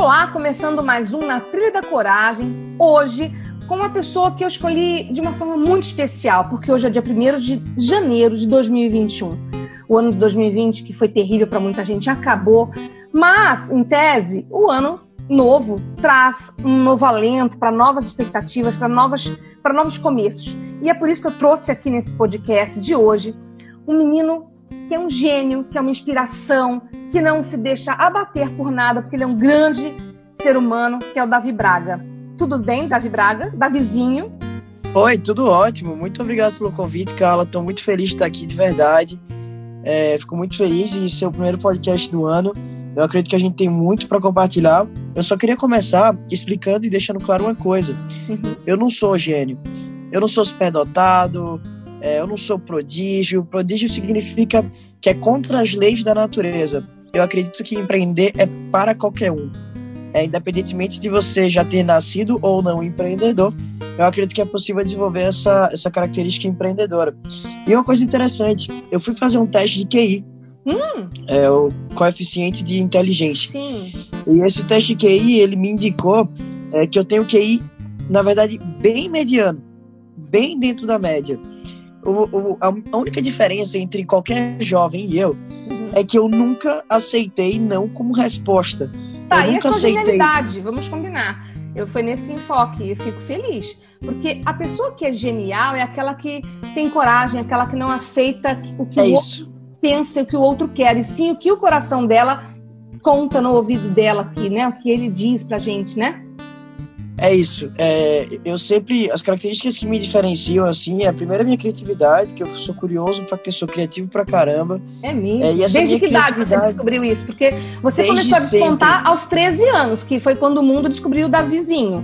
Olá, começando mais um Na Trilha da Coragem. Hoje, com uma pessoa que eu escolhi de uma forma muito especial, porque hoje é dia 1 de janeiro de 2021. O ano de 2020, que foi terrível para muita gente, acabou. Mas, em tese, o ano novo traz um novo alento para novas expectativas, para novas para novos começos. E é por isso que eu trouxe aqui nesse podcast de hoje um menino que é um gênio, que é uma inspiração, que não se deixa abater por nada, porque ele é um grande ser humano, que é o Davi Braga. Tudo bem, Davi Braga? Davizinho? Oi, tudo ótimo. Muito obrigado pelo convite, Carla. Estou muito feliz de estar aqui de verdade. É, fico muito feliz de ser o primeiro podcast do ano. Eu acredito que a gente tem muito para compartilhar. Eu só queria começar explicando e deixando claro uma coisa. Uhum. Eu não sou gênio. Eu não sou superdotado. É, eu não sou prodígio. Prodígio significa que é contra as leis da natureza. Eu acredito que empreender é para qualquer um. É, independentemente de você já ter nascido ou não empreendedor, eu acredito que é possível desenvolver essa, essa característica empreendedora. E uma coisa interessante, eu fui fazer um teste de QI, hum. é, o coeficiente de inteligência. Sim. E esse teste de QI, ele me indicou é, que eu tenho QI, na verdade, bem mediano, bem dentro da média o, o, a única diferença entre qualquer jovem e eu uhum. é que eu nunca aceitei não como resposta. Tá, eu e a sua aceitei... genialidade? Vamos combinar. Eu fui nesse enfoque e fico feliz. Porque a pessoa que é genial é aquela que tem coragem, aquela que não aceita o que é o isso. outro pensa, o que o outro quer, e sim o que o coração dela conta no ouvido dela aqui, né? O que ele diz pra gente, né? É isso. É, eu sempre. As características que me diferenciam, assim, é a primeira minha criatividade, que eu sou curioso, porque sou criativo pra caramba. É mesmo. É, Desde que idade você descobriu isso? Porque você começou a despontar sempre. aos 13 anos, que foi quando o mundo descobriu o Davizinho.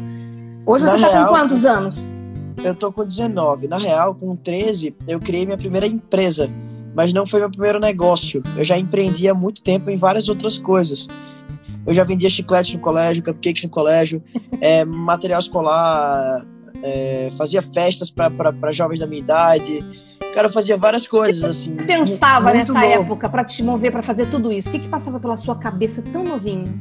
Hoje Na você tá real, com quantos anos? Eu tô com 19. Na real, com 13, eu criei minha primeira empresa. Mas não foi meu primeiro negócio. Eu já empreendi há muito tempo em várias outras coisas. Eu já vendia chicletes no colégio, cupcakes no colégio, é, material escolar, é, fazia festas para jovens da minha idade. Cara, eu fazia várias coisas, assim. Você pensava nessa novo. época para te mover para fazer tudo isso? O que, que passava pela sua cabeça tão novinho?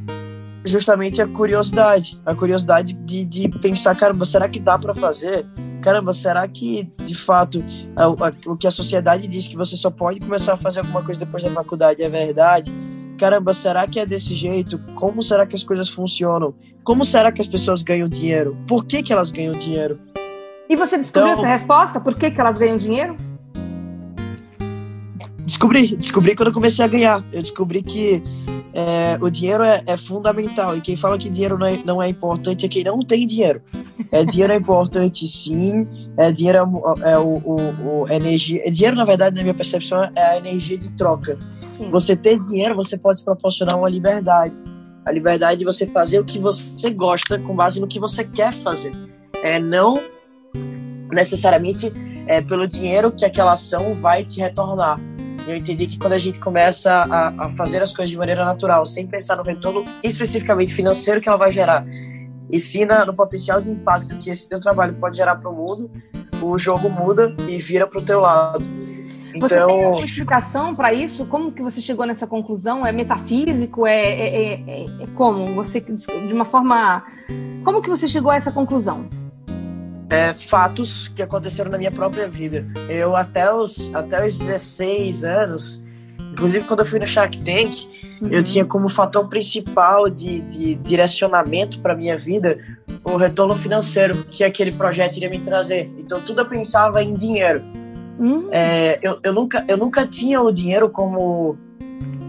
Justamente a curiosidade. A curiosidade de, de pensar, caramba, será que dá para fazer? Caramba, será que, de fato, a, a, o que a sociedade diz que você só pode começar a fazer alguma coisa depois da faculdade é verdade? Caramba, será que é desse jeito? Como será que as coisas funcionam? Como será que as pessoas ganham dinheiro? Por que, que elas ganham dinheiro? E você descobriu então, essa resposta? Por que, que elas ganham dinheiro? Descobri, descobri quando eu comecei a ganhar. Eu descobri que é, o dinheiro é, é, fundamental. E quem fala que dinheiro não é, não é, importante é quem não tem dinheiro. É, dinheiro é importante, sim. É, dinheiro é, é o, o, o energia. É, dinheiro, na verdade, na minha percepção, é a energia de troca. Sim. Você ter dinheiro, você pode se proporcionar uma liberdade. A liberdade de você fazer o que você gosta com base no que você quer fazer. É não necessariamente é, pelo dinheiro que aquela ação vai te retornar. Eu entendi que quando a gente começa a, a fazer as coisas de maneira natural, sem pensar no retorno especificamente financeiro que ela vai gerar, e sim na, no potencial de impacto que esse teu trabalho pode gerar para o mundo, o jogo muda e vira para o teu lado. Você então... tem uma explicação para isso? Como que você chegou nessa conclusão? É metafísico? É, é, é, é, como? Você, de uma forma... Como que você chegou a essa conclusão? É, fatos que aconteceram na minha própria vida. Eu, até os, até os 16 anos, inclusive quando eu fui no Shark Tank, uhum. eu tinha como fator principal de, de direcionamento para minha vida o retorno financeiro que aquele projeto iria me trazer. Então, tudo eu pensava em dinheiro. Uhum. É, eu, eu, nunca, eu nunca tinha o dinheiro como.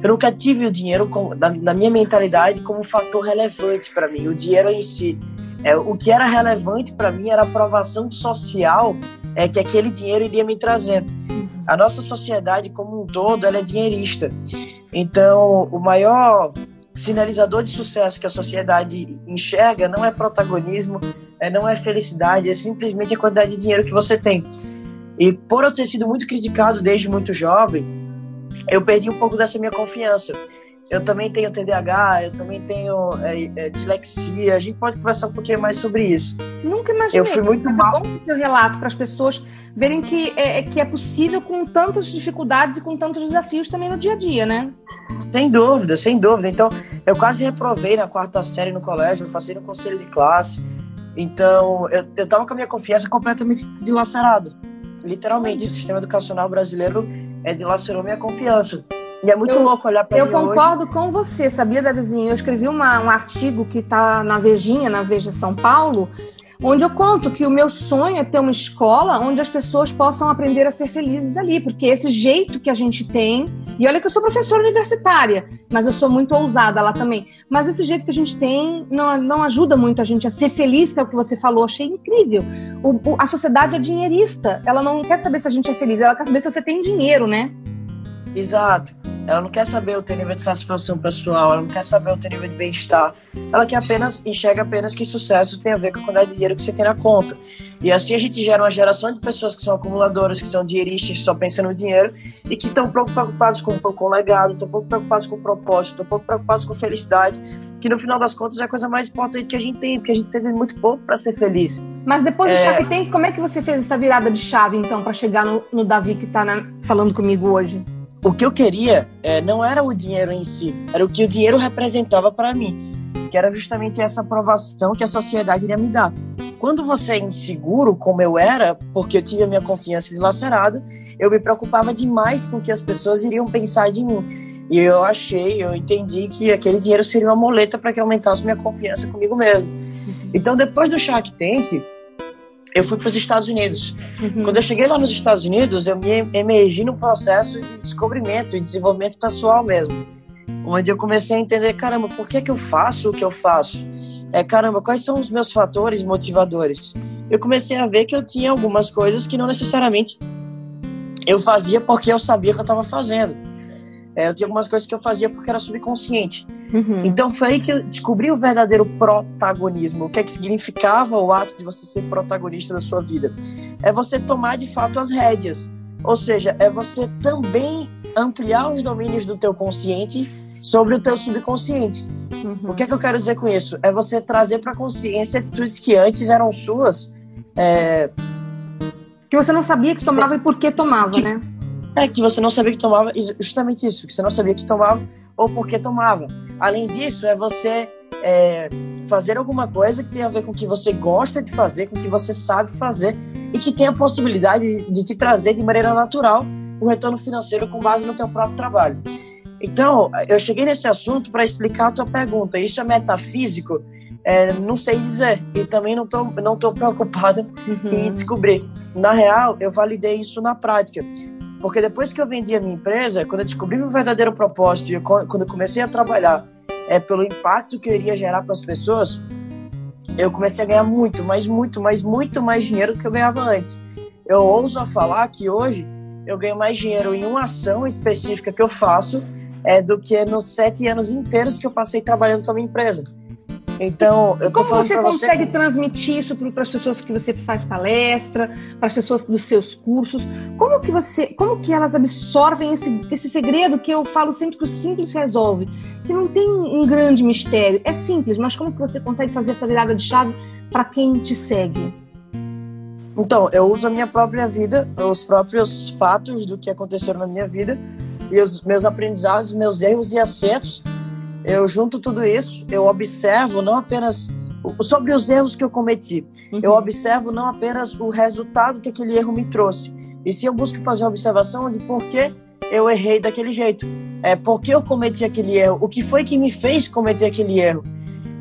Eu nunca tive o dinheiro como, na, na minha mentalidade como um fator relevante para mim, o dinheiro em si. É, o que era relevante para mim era a aprovação social é, que aquele dinheiro iria me trazer. A nossa sociedade como um todo, ela é dinheirista. Então, o maior sinalizador de sucesso que a sociedade enxerga não é protagonismo, é, não é felicidade, é simplesmente a quantidade de dinheiro que você tem. E por eu ter sido muito criticado desde muito jovem, eu perdi um pouco dessa minha confiança. Eu também tenho TDAH, eu também tenho é, é, dislexia. A gente pode conversar um pouquinho mais sobre isso. Nunca imaginei. Eu fui muito Mas mal. É bom seu relato para as pessoas verem que é, é, que é possível com tantas dificuldades e com tantos desafios também no dia a dia, né? Sem dúvida, sem dúvida. Então, eu quase reprovei na quarta série no colégio, passei no conselho de classe. Então, eu, eu tava com a minha confiança completamente dilacerada. Literalmente, o sistema educacional brasileiro é, dilacerou minha confiança. E é muito Eu- louco olhar para Eu mim hoje. concordo com você, sabia, Davizinho? Eu escrevi uma- um artigo que está na Vejinha, na Veja São Paulo, onde eu conto que o meu sonho é ter uma escola onde as pessoas possam aprender a ser felizes ali, porque esse jeito que a gente tem, e olha que eu sou professora universitária, mas eu sou muito ousada lá também, mas esse jeito que a gente tem não, não ajuda muito a gente a ser feliz, que é o que você falou, achei incrível. O- o- a sociedade é dinheirista, ela não quer saber se a gente é feliz, ela quer saber se você tem dinheiro, né? Exato. Ela não quer saber o teu nível de satisfação pessoal, ela não quer saber o teu nível de bem-estar. Ela quer apenas, enxerga apenas que sucesso tem a ver com a quantidade de dinheiro que você tem na conta. E assim a gente gera uma geração de pessoas que são acumuladoras, que são dinheiristas, que só pensam no dinheiro e que estão pouco preocupados com, com o legado, estão pouco preocupados com o propósito, estão pouco preocupados com felicidade, que no final das contas é a coisa mais importante que a gente tem, porque a gente precisa muito pouco para ser feliz. Mas depois do É. Shark Tank, como é que você fez essa virada de chave, então, para chegar no, no Davi que tá na- falando comigo hoje? O que eu queria é, não era o dinheiro em si, era o que o dinheiro representava para mim, que era justamente essa aprovação que a sociedade iria me dar. Quando você é inseguro, como eu era, porque eu tive a minha confiança dilacerada, eu me preocupava demais com o que as pessoas iriam pensar de mim. E eu achei, eu entendi que aquele dinheiro seria uma moleta para que aumentasse minha confiança comigo mesmo. Então, depois do Shark Tank, eu fui para os Estados Unidos. Uhum. Quando eu cheguei lá nos Estados Unidos, eu me emergi num processo de descobrimento e desenvolvimento pessoal mesmo. Onde eu comecei a entender, caramba, por que, que eu faço o que eu faço? É, caramba, quais são os meus fatores motivadores? Eu comecei a ver que eu tinha algumas coisas que não necessariamente eu fazia porque eu sabia que eu estava fazendo. É, eu tinha algumas coisas que eu fazia porque era subconsciente. Uhum. Então foi aí que eu descobri o verdadeiro protagonismo. O que é que significava o ato de você ser protagonista da sua vida? É você tomar de fato as rédeas. Ou seja, é você também ampliar os domínios do teu consciente sobre o teu subconsciente. Uhum. O que é que eu quero dizer com isso? É você trazer para a consciência atitudes que antes eram suas, é, Que você não sabia que tomava e por que tomava, Que- né? É que você não sabia que tomava, justamente isso, que você não sabia que tomava ou por que tomava. Além disso, é você é, fazer alguma coisa que tem a ver com o que você gosta de fazer, com o que você sabe fazer e que tem a possibilidade de, de te trazer de maneira natural o retorno financeiro com base no teu próprio trabalho. Então, eu cheguei nesse assunto para explicar a tua pergunta. Isso é metafísico? É, não sei dizer. E também não estou não tô preocupado e Uhum. descobrir. Na real, eu validei isso na prática. Porque depois que eu vendi a minha empresa, quando eu descobri meu verdadeiro propósito, e quando eu comecei a trabalhar é, pelo impacto que eu iria gerar para as pessoas, eu comecei a ganhar muito, mas muito, mas muito mais dinheiro do que eu ganhava antes. Eu ouso falar que hoje eu ganho mais dinheiro em uma ação específica que eu faço é, do que nos sete anos inteiros que eu passei trabalhando com a minha empresa. Então, eu tô Como falando você para você consegue transmitir isso para as pessoas que você faz palestra, para as pessoas dos seus cursos? Como que você, como que elas absorvem esse, esse segredo que eu falo sempre que o simples resolve, que não tem um grande mistério, é simples, mas como que você consegue fazer essa virada de chave para quem te segue? Então, eu uso a minha própria vida, os próprios fatos do que aconteceram na minha vida e os meus aprendizados, meus erros e acertos. Eu junto tudo isso, eu observo não apenas sobre os erros que eu cometi, eu observo não apenas o resultado que aquele erro me trouxe, e sim eu busco fazer uma observação de por que eu errei daquele jeito, é por que eu cometi aquele erro, o que foi que me fez cometer aquele erro.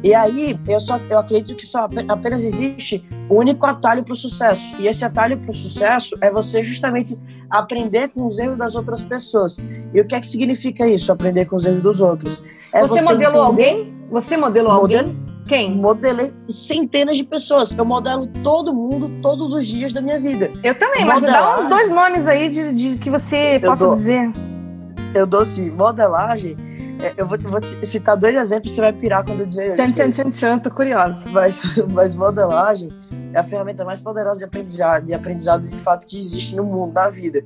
E aí, eu só eu acredito que só ape- apenas existe o único atalho para o sucesso. E esse atalho para o sucesso é você justamente aprender com os erros das outras pessoas. E o que é que significa isso, aprender com os erros dos outros? É você, modelou entender- alguém? Você modelou Modelo- alguém? Quem? Modelei centenas de pessoas. Eu modelo todo mundo todos os dias da minha vida. Eu também, mas me dá uns dois nomes aí de, de que você eu possa dou, dizer. Eu dou sim, modelagem. É, eu vou, vou, citar dois exemplos, você vai pirar quando eu dizer tchan, tchan, tchan, tchan, tô curiosa. Mas, mas modelagem é a ferramenta mais poderosa de aprendizado, de aprendizado de fato que existe no mundo, na vida.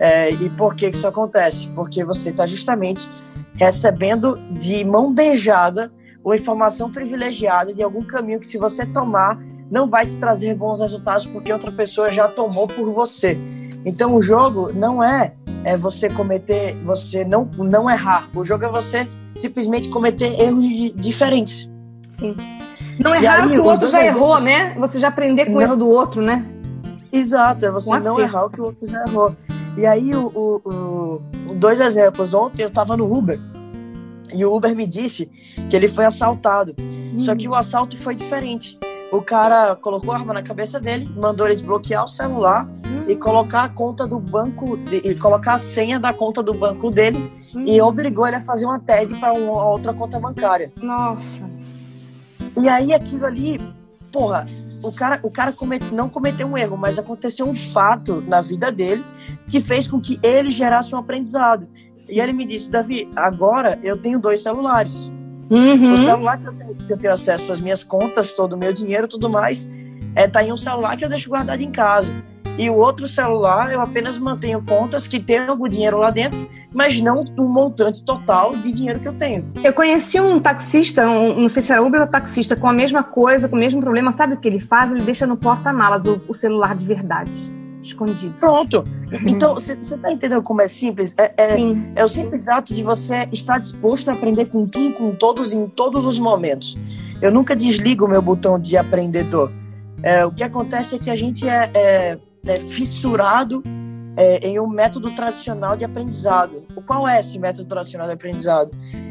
É, e por que isso acontece? Porque você está justamente recebendo de mão beijada ou informação privilegiada de algum caminho que, se você tomar, não vai te trazer bons resultados porque outra pessoa já tomou por você. Então, o jogo não é, é você cometer, você não, não errar. O jogo é você simplesmente cometer erros diferentes. Sim. Não errar o que o outro já errou, né? Você já aprender com não... o erro do outro, né? Exato, é você um não errar o que o outro já errou. E aí, o, o, o, dois exemplos. Ontem eu estava no Uber e o Uber me disse que ele foi assaltado. Hum. Só que o assalto foi diferente. O cara colocou a arma na cabeça dele, mandou ele desbloquear o celular. E colocar a conta do banco, e colocar a senha da conta do banco dele hum. e obrigou ele a fazer uma TED para uma outra conta bancária. Nossa. E aí aquilo ali, porra, o cara, o cara comete, não cometeu um erro, mas aconteceu um fato na vida dele que fez com que ele gerasse um aprendizado. Sim. E ele me disse, Davi, agora eu tenho dois celulares. Uhum. O celular que eu, tenho, que eu tenho acesso às minhas contas, todo o meu dinheiro tudo mais, é, tá em um celular que eu deixo guardado em casa. E o outro celular eu apenas mantenho contas que tem algum dinheiro lá dentro, mas não um montante total de dinheiro que eu tenho. Eu conheci um taxista, um, não sei se era Uber ou taxista, com a mesma coisa, com o mesmo problema. Sabe o que ele faz? Ele deixa no porta-malas o, o celular de verdade escondido. Pronto. Então, você tá entendendo como é simples? É, é, é, o simples ato de você estar disposto a aprender com tudo, com todos, em todos os momentos. Eu nunca desligo o meu botão de aprendedor. É, o que acontece é que a gente é, é, é fissurado é, em um método tradicional de aprendizado. O qual é esse método tradicional de aprendizado?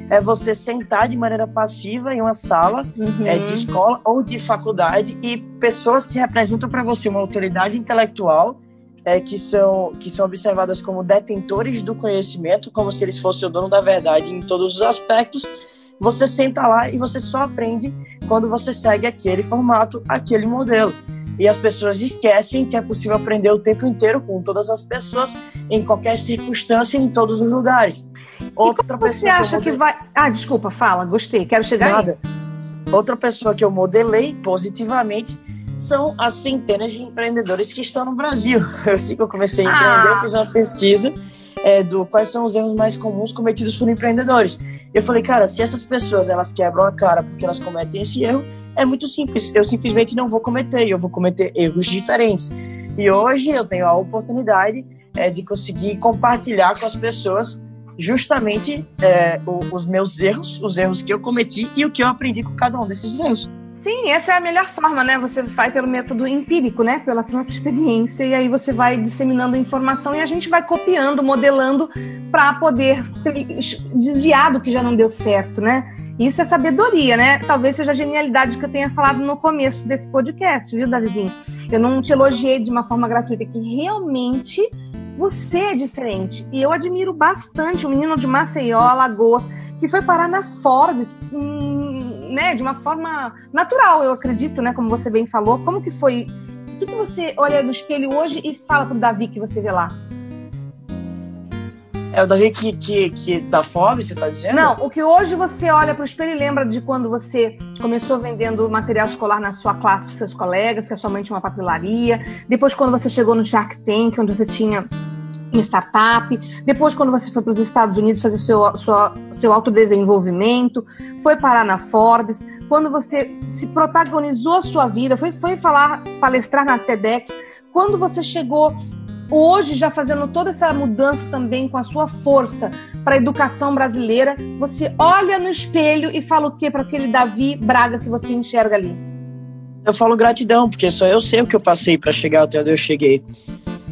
É você sentar de maneira passiva em uma sala uhum. é, de escola ou de faculdade e pessoas que representam para você uma autoridade intelectual é, que, são, que são observadas como detentores do conhecimento, como se eles fossem o dono da verdade em todos os aspectos. Você senta lá e você só aprende quando você segue aquele formato, aquele modelo e as pessoas esquecem que é possível aprender o tempo inteiro com todas as pessoas, em qualquer circunstância, em todos os lugares. Outra e você acha que, que, vai. Ah, desculpa, fala, gostei, quero chegar Nada. aí. Outra pessoa que eu modelei positivamente são as centenas de empreendedores que estão no Brasil. Eu sei que eu comecei a empreender, ah. eu fiz uma pesquisa é, do quais são os erros mais comuns cometidos por empreendedores. Eu falei, cara, se essas pessoas elas quebram a cara porque elas cometem esse erro, é muito simples. Eu simplesmente não vou cometer, eu vou cometer erros diferentes. E hoje eu tenho a oportunidade é, de conseguir compartilhar com as pessoas justamente é, os meus erros, os erros que eu cometi e o que eu aprendi com cada um desses erros. Sim, essa é a melhor forma, né? Você vai pelo método empírico, né? Pela própria experiência, e aí você vai disseminando informação e a gente vai copiando, modelando para poder desviar do que já não deu certo, né? Isso é sabedoria, né? Talvez seja a genialidade que eu tenha falado no começo desse podcast, viu, Davizinho? Eu não te elogiei de uma forma gratuita, que realmente você é diferente. E eu admiro bastante o menino de Maceió, Alagoas, que foi parar na Forbes. Hum, né, de uma forma natural, eu acredito, né, como você bem falou. Como que foi? O que, que você olha no espelho hoje e fala pro Davi que você vê lá? É o Davi que, que, que tá fome, você tá dizendo? Não, o que hoje você olha pro espelho e lembra de quando você começou vendendo material escolar na sua classe para seus colegas, que a sua mãe tinha uma papelaria. Depois, quando você chegou no Shark Tank, onde você tinha uma startup, depois quando você foi para os Estados Unidos fazer seu, sua, seu autodesenvolvimento, foi parar na Forbes, quando você se protagonizou a sua vida, foi, foi falar, palestrar na TEDx, quando você chegou hoje já fazendo toda essa mudança também com a sua força para a educação brasileira, você olha no espelho e fala o que para aquele Davi Braga que você enxerga ali? Eu falo gratidão, porque só eu sei o que eu passei para chegar até onde eu cheguei.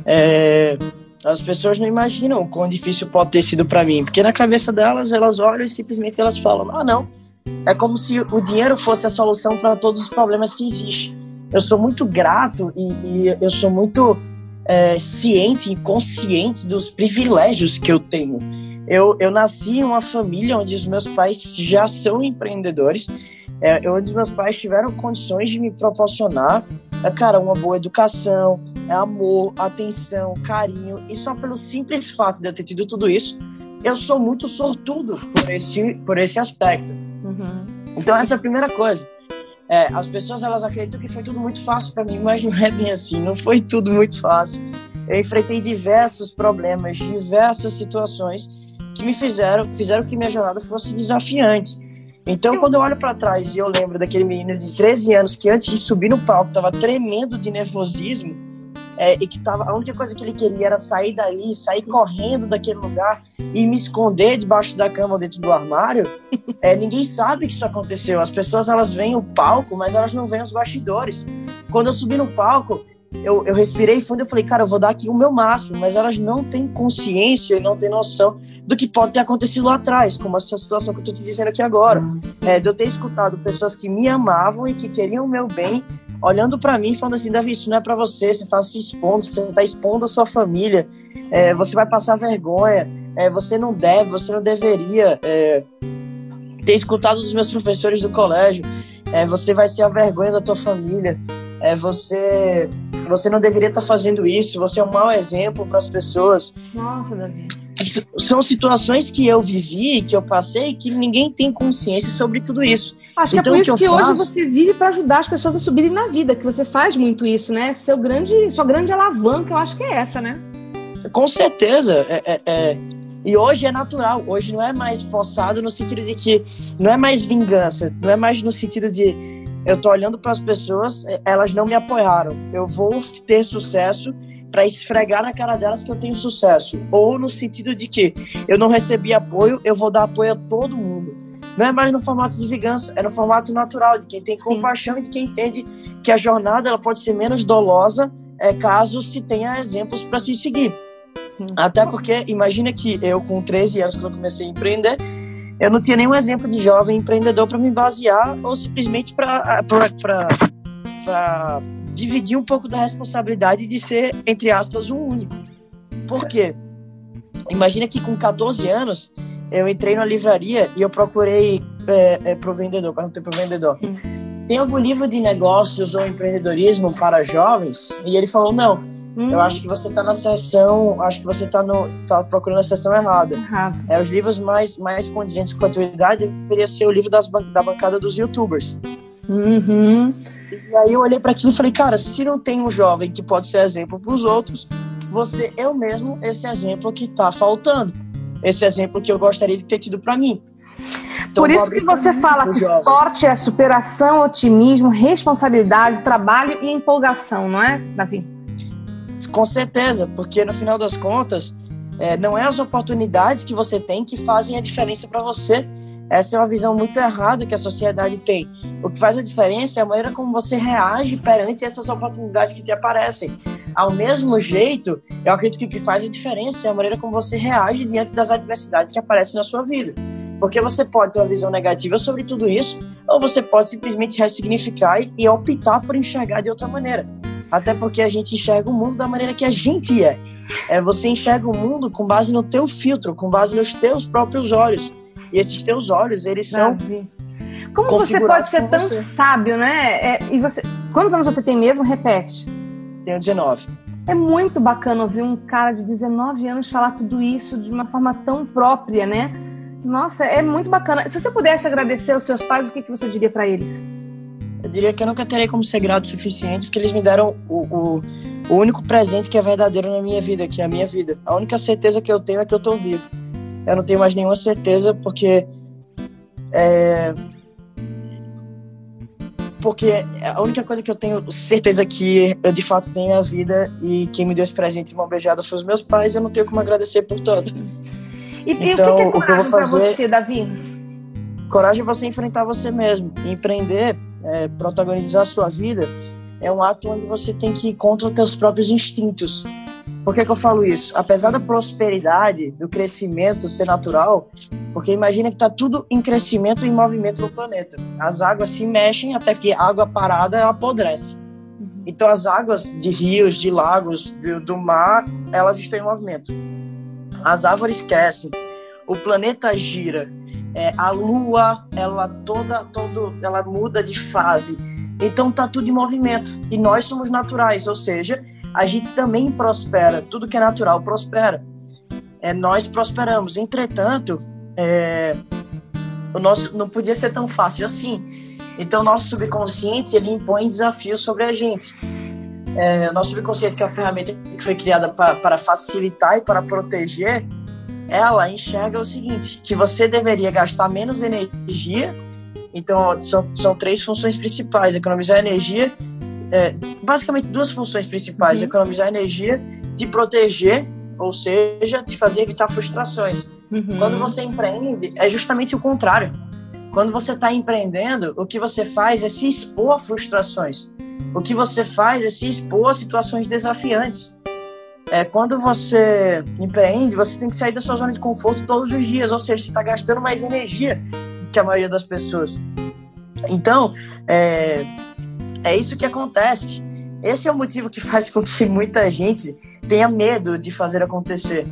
É, as pessoas não imaginam o quão difícil pode ter sido para mim, porque na cabeça delas, elas olham e simplesmente elas falam: ah, não. É como se o dinheiro fosse a solução para todos os problemas que existem. Eu sou muito grato e, e eu sou muito é, ciente e consciente dos privilégios que eu tenho. Eu, eu nasci em uma família onde os meus pais já são empreendedores é, onde meus pais tiveram condições de me proporcionar, é, cara, uma boa educação, é amor, atenção, carinho, e só pelo simples fato de eu ter tido tudo isso, eu sou muito sortudo por esse, por esse aspecto. Uhum. Então, essa é a primeira coisa. É, as pessoas elas acreditam que foi tudo muito fácil para mim, mas não é bem assim, não foi tudo muito fácil. Eu enfrentei diversos problemas, diversas situações que me fizeram, fizeram que minha jornada fosse desafiante. Então, quando eu olho para trás e eu lembro daquele menino de 13 anos que antes de subir no palco estava tremendo de nervosismo, é, e que tava, a única coisa que ele queria era sair dali, sair correndo daquele lugar e me esconder debaixo da cama ou dentro do armário, é, ninguém sabe que isso aconteceu. As pessoas elas veem o palco, mas elas não veem os bastidores. Quando eu subi no palco, eu, eu respirei fundo e falei, cara, eu vou dar aqui o meu máximo, mas elas não têm consciência e não têm noção do que pode ter acontecido lá atrás, como essa situação que eu tô te dizendo aqui agora. É, de eu ter escutado pessoas que me amavam e que queriam o meu bem, olhando para mim falando assim, Davi, isso não é para você, você tá se expondo, você tá expondo a sua família, é, você vai passar vergonha, é, você não deve, você não deveria é, ter escutado dos meus professores do colégio, é, você vai ser a vergonha da tua família, é, você você não deveria estar tá fazendo isso, você é um mau exemplo para as pessoas. Nossa, Davi. São situações que eu vivi, que eu passei, que ninguém tem consciência sobre tudo isso. Acho que é então, é por isso que, que hoje você vive para ajudar as pessoas a subirem na vida, que você faz muito isso, né? Seu grande, sua grande alavanca, eu acho que é essa, né? Com certeza. É, é, é, E hoje é natural. Hoje não é mais forçado no sentido de que não é mais vingança, não é mais no sentido de eu tô olhando para as pessoas, elas não me apoiaram. Eu vou ter sucesso para esfregar na cara delas que eu tenho sucesso. Ou no sentido de que eu não recebi apoio, eu vou dar apoio a todo mundo. Não é mais no formato de vingança, é no formato natural, de quem tem compaixão e de quem entende que a jornada ela pode ser menos dolosa é, caso se tenha exemplos para se seguir. Sim. Até porque, imagina que eu, com 13 anos, quando eu comecei a empreender, eu não tinha nenhum exemplo de jovem empreendedor para me basear ou simplesmente para dividir um pouco da responsabilidade de ser, entre aspas, um único. Por quê? Imagina que com 14 anos eu entrei na livraria e eu procurei é, é, pro vendedor, perguntei pro vendedor. Hum. Tem algum livro de negócios ou empreendedorismo para jovens? E ele falou, não. Hum. Eu acho que você está na sessão, acho que você está tá procurando a sessão errada. Errado. É, os livros mais, mais condizentes com a tua idade deveria ser o livro das, da bancada dos youtubers. Uhum. E aí eu olhei para aquilo e falei, cara, se não tem um jovem que pode ser exemplo para os outros, você eu mesmo esse exemplo que está faltando. Esse exemplo que eu gostaria de ter tido para mim. Então, Por isso que você fala que jovem. sorte é superação, otimismo, responsabilidade, trabalho e empolgação, não é, Davi? Com certeza, porque no final das contas, é, não é as oportunidades que você tem que fazem a diferença para você, essa é uma visão muito errada que a sociedade tem. O que faz a diferença é a maneira como você reage perante essas oportunidades que te aparecem. Ao mesmo jeito, eu acredito que o que faz a diferença é a maneira como você reage diante das adversidades que aparecem na sua vida. Porque você pode ter uma visão negativa sobre tudo isso, ou você pode simplesmente ressignificar e optar por enxergar de outra maneira. Até porque a gente enxerga o mundo da maneira que a gente é. é você enxerga o mundo com base no teu filtro, com base nos teus próprios olhos. E esses teus olhos, eles são. Como você pode ser tão você. sábio, né? É, e você, quantos anos você tem mesmo? Repete. Tenho 19. É muito bacana ouvir um cara de 19 anos falar tudo isso de uma forma tão própria, né? Nossa, é muito bacana. Se você pudesse agradecer aos seus pais, o que, que você diria para eles? Eu diria que eu nunca terei como ser grato o suficiente, porque eles me deram o, o, o único presente que é verdadeiro na minha vida, que é a minha vida. A única certeza que eu tenho é que eu tô vivo eu não tenho mais nenhuma certeza, porque. É, porque a única coisa que eu tenho certeza que eu de fato tenho é a vida e quem me deu esse presente de mão beijada foi os meus pais, eu não tenho como agradecer por tanto. E, então, e o que, que é coragem para você, Davi? Coragem é você enfrentar você mesmo. Empreender, é, protagonizar a sua vida, é um ato onde você tem que ir contra os seus próprios instintos. Por que, que eu falo isso? Apesar da prosperidade, do crescimento ser natural, porque imagina que está tudo em crescimento e em movimento no planeta. As águas se mexem até que a água parada ela apodrece. Uhum. Então as águas de rios, de lagos, do, do mar, elas estão em movimento. As árvores crescem, o planeta gira. É, a lua, ela toda, todo, ela muda de fase. Então tá tudo em movimento. E nós somos naturais, ou seja, a gente também prospera. Tudo que é natural prospera. É, nós prosperamos. Entretanto, é, o nosso não podia ser tão fácil assim. Então, nosso subconsciente ele impõe desafios sobre a gente. É, nosso subconsciente, que é a ferramenta que foi criada para facilitar e para proteger, ela enxerga o seguinte: que você deveria gastar menos energia. Então, são, são três funções principais: economizar energia, é, basicamente duas funções principais: uhum. economizar energia, te proteger, ou seja, te fazer evitar frustrações. Uhum. Quando você empreende, é justamente o contrário. Quando você está empreendendo, o que você faz é se expor a frustrações. O que você faz é se expor a situações desafiantes. É, quando você empreende, você tem que sair da sua zona de conforto todos os dias, ou seja, você está gastando mais energia que a maioria das pessoas. Então, é, é isso que acontece. Esse é o motivo que faz com que muita gente tenha medo de fazer acontecer.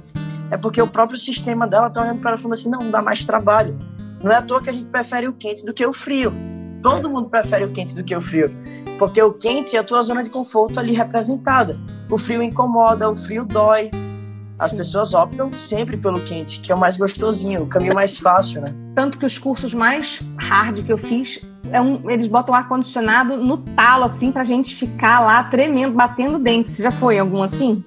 É porque o próprio sistema dela está olhando para ela falando assim: não, não dá mais trabalho. Não é à toa que a gente prefere o quente do que o frio. Todo mundo prefere o quente do que o frio. Porque o quente é a tua zona de conforto ali representada. O frio incomoda, o frio dói. As Sim. pessoas optam sempre pelo quente, que é o mais gostosinho, o caminho mais fácil, né? Tanto que os cursos mais hard que eu fiz, é um, eles botam ar-condicionado no talo, assim, pra gente ficar lá tremendo, batendo dentes. Já foi algum assim?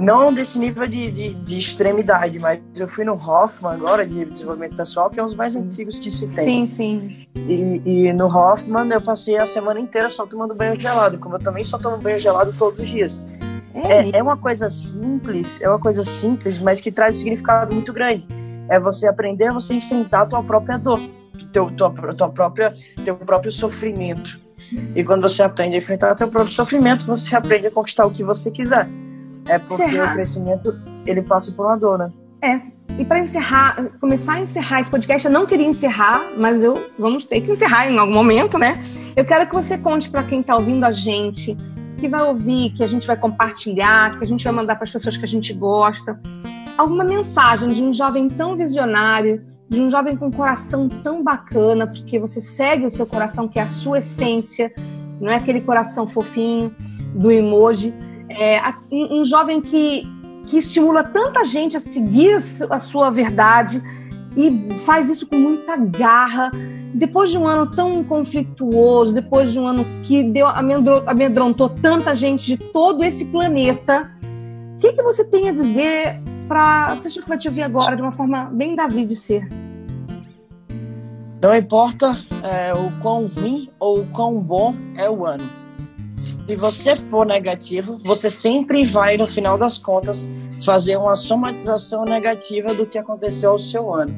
Não desse nível de, de, de, extremidade, mas eu fui no Hoffman agora, de desenvolvimento pessoal, que é um dos mais antigos que se tem. Sim, sim. E, e no Hoffman eu passei a semana inteira só tomando banho gelado, como eu também só tomo banho gelado todos os dias. É, é, é uma coisa simples, é uma coisa simples, mas que traz um significado muito grande. É você aprender a você enfrentar a tua própria dor, teu, tua, tua própria, teu próprio sofrimento. E quando você aprende a enfrentar o teu próprio sofrimento, você aprende a conquistar o que você quiser. É porque encerrar. o crescimento, ele passa por uma dor, né? É. E para encerrar, começar a encerrar esse podcast, eu não queria encerrar, mas eu vamos ter que encerrar em algum momento, né? Eu quero que você conte para quem está ouvindo a gente, que vai ouvir, que a gente vai compartilhar, que a gente vai mandar para as pessoas que a gente gosta, alguma mensagem de um jovem tão visionário, de um jovem com um coração tão bacana, porque você segue o seu coração, que é a sua essência, não é aquele coração fofinho do emoji é, um jovem que, que estimula tanta gente a seguir a sua verdade e faz isso com muita garra. Depois de um ano tão conflituoso, depois de um ano que deu, amedrontou, tanta gente de todo esse planeta, o que, que você tem a dizer para a pessoa que vai te ouvir agora de uma forma bem Davi de ser? Não importa é, o quão ruim ou o quão bom é o ano se você for negativo, você sempre vai, no final das contas, fazer uma somatização negativa do que aconteceu ao seu ano.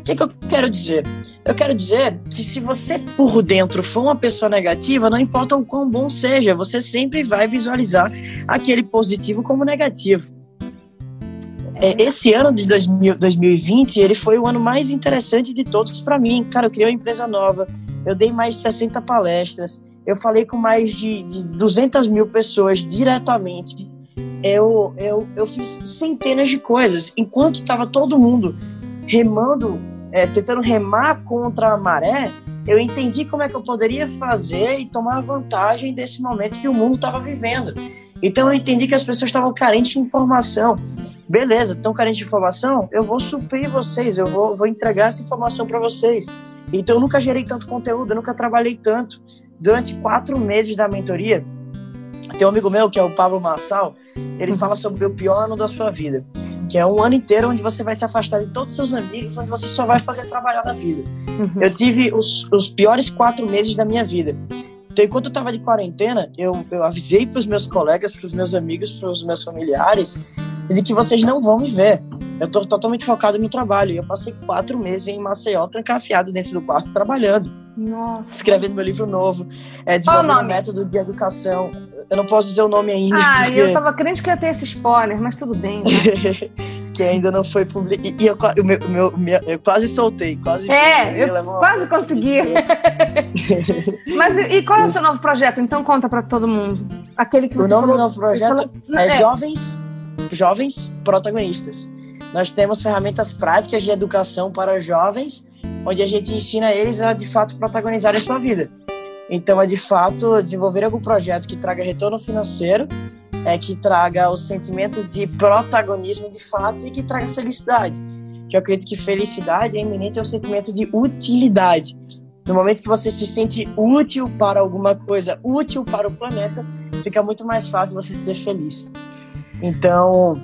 O que, que eu quero dizer? Eu quero dizer que se você por dentro for uma pessoa negativa, não importa o quão bom seja, você sempre vai visualizar aquele positivo como negativo. É, esse ano de 2000, 2020, ele foi o ano mais interessante de todos para mim. Cara, eu criei uma empresa nova, eu dei mais de 60 palestras, eu falei com mais de, de 200 mil pessoas diretamente. Eu, eu, eu fiz centenas de coisas. Enquanto estava todo mundo remando, é, tentando remar contra a maré, eu entendi como é que eu poderia fazer e tomar vantagem desse momento que o mundo estava vivendo. Então eu entendi que as pessoas estavam carentes de informação. Beleza, estão carentes de informação? Eu vou suprir vocês, eu vou, vou entregar essa informação para vocês. Então eu nunca gerei tanto conteúdo, eu nunca trabalhei tanto durante quatro meses da mentoria, tem um amigo meu, que é o Pablo Massal, ele uhum. fala sobre o pior ano da sua vida, que é um ano inteiro onde você vai se afastar de todos os seus amigos, onde você só vai fazer trabalhar da vida. Uhum. Eu tive os, os piores quatro meses da minha vida. Então, enquanto eu estava de quarentena, eu, eu avisei para os meus colegas, para os meus amigos, para os meus familiares, de que vocês não vão me ver. Eu estou totalmente focado no trabalho. E eu passei quatro meses em Maceió, trancafiado dentro do quarto, trabalhando. Nossa. Escrevendo meu livro novo, é, desenvolvendo um método de educação. Eu não posso dizer o nome ainda. Ah, porque... eu tava crente que ia ter esse spoiler, mas tudo bem. Né? que ainda não foi publicado. E eu, o meu, meu, meu, eu quase soltei, quase. É, eu quase consegui. mas e, e, qual é o seu novo projeto? Então conta para todo mundo. Aquele que você o nome falou, do novo projeto falou... é, é Jovens jovens protagonistas. Nós temos ferramentas práticas de educação para jovens, onde a gente ensina eles a de fato protagonizar a sua vida. Então, é de fato desenvolver algum projeto que traga retorno financeiro, é que traga o sentimento de protagonismo de fato e que traga felicidade. Que eu acredito que felicidade é iminente ao sentimento de utilidade. No momento que você se sente útil para alguma coisa, útil para o planeta, fica muito mais fácil você ser feliz. Então,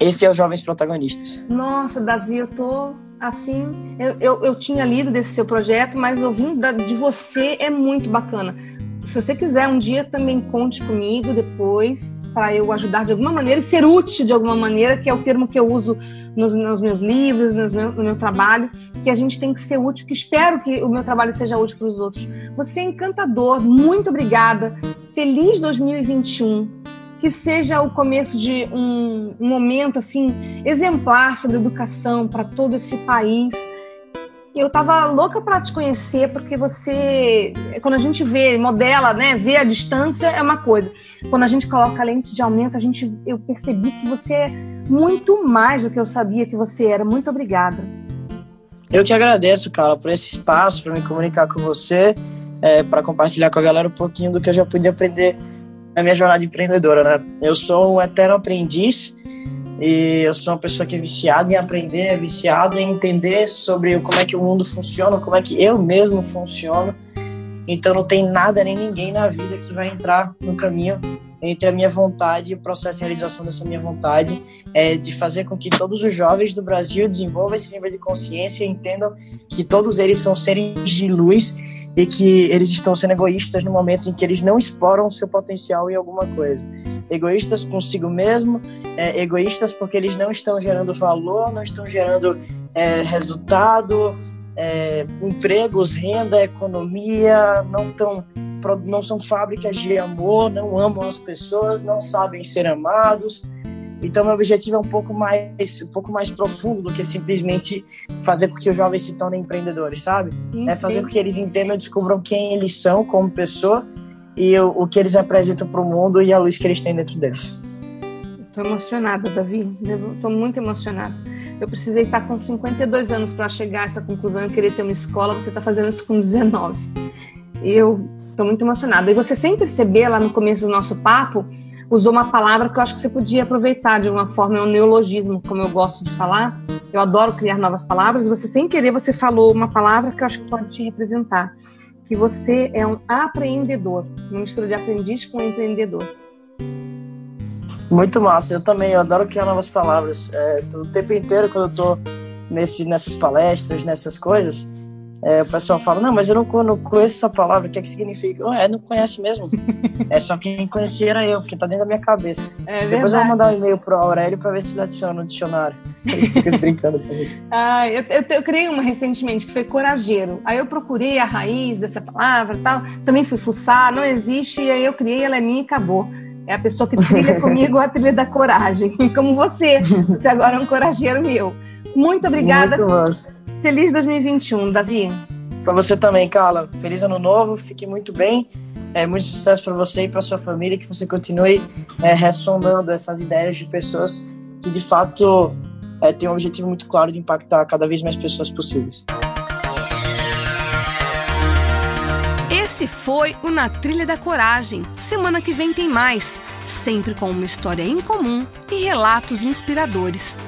esse é os Jovens Protagonistas. Nossa, Davi, eu tô assim. Eu, eu, eu tinha lido desse seu projeto, mas ouvindo de você é muito bacana. Se você quiser um dia também conte comigo depois para eu ajudar de alguma maneira e ser útil de alguma maneira, que é o termo que eu uso nos, nos meus livros, nos no meu trabalho, que a gente tem que ser útil, que espero que o meu trabalho seja útil para os outros. Você é encantador, muito obrigada. Feliz 2021 que seja o começo de um, um momento assim exemplar sobre educação para todo esse país. Eu estava louca para te conhecer porque você, quando a gente vê, modela, né, vê a distância é uma coisa. Quando a gente coloca a lente de aumento, a gente, eu percebi que você é muito mais do que eu sabia que você era. Muito obrigada. Eu que agradeço, Carla, por esse espaço para me comunicar com você, é, para compartilhar com a galera um pouquinho do que eu já pude aprender a minha jornada empreendedora, né? Eu sou um eterno aprendiz e eu sou uma pessoa que é viciada em aprender, é viciada em entender sobre como é que o mundo funciona, como é que eu mesmo funciono. Então não tem nada nem ninguém na vida que vai entrar no caminho entre a minha vontade e o processo de realização dessa minha vontade é de fazer com que todos os jovens do Brasil desenvolvam esse nível de consciência e entendam que todos eles são seres de luz e que eles estão sendo egoístas no momento em que eles não exploram o seu potencial em alguma coisa. Egoístas consigo mesmo, é, egoístas porque eles não estão gerando valor, não estão gerando é, resultado, é, empregos, renda, economia, não, tão, não são fábricas de amor, não amam as pessoas, não sabem ser amados. Então, meu objetivo é um pouco mais, um pouco mais profundo do que simplesmente fazer com que os jovens se tornem empreendedores, sabe? Sim, é fazer sim. com que eles entendam e descubram quem eles são como pessoa e o, o que eles representam para o mundo e a luz que eles têm dentro deles. Estou emocionada, Davi. Estou muito emocionada. Eu precisei estar com 52 anos para chegar a essa conclusão e querer ter uma escola. Você está fazendo isso com 19. Eu estou muito emocionada. E você, sem perceber, lá no começo do nosso papo, usou uma palavra que eu acho que você podia aproveitar de uma forma, é um neologismo, como eu gosto de falar. Eu adoro criar novas palavras. Você, sem querer, você falou uma palavra que eu acho que pode te representar. Que você é um apreendedor, uma mistura de aprendiz com empreendedor. Muito massa, eu também, eu adoro criar novas palavras. É, o tempo inteiro, quando eu tô nesse, nessas palestras, nessas coisas, é, o pessoal fala, não, mas eu não, não conheço essa palavra, o que é que significa? Oh, é, não conhece mesmo. é só quem conhecia era eu, porque tá dentro da minha cabeça. É Depois eu vou mandar um e-mail pro Aurélio para ver se ele adiciona no dicionário. Ele fica brincando com isso. Ah, eu, eu, eu, criei uma recentemente que foi corageiro. Aí eu procurei a raiz dessa palavra e tal, também fui fuçar, não existe, e aí eu criei, ela é minha e acabou. É a pessoa que trilha comigo a trilha da coragem. E como você, você agora é um corageiro meu. Muito obrigada. Muito. Feliz 2021, Davi. Para você também, Carla. Feliz ano novo, fique muito bem. É, muito sucesso para você e para sua família, que você continue é, ressonando essas ideias de pessoas que de fato é, têm um objetivo muito claro de impactar cada vez mais pessoas possíveis. Esse foi o Na Trilha da Coragem. Semana que vem tem mais, sempre com uma história em comum e relatos inspiradores.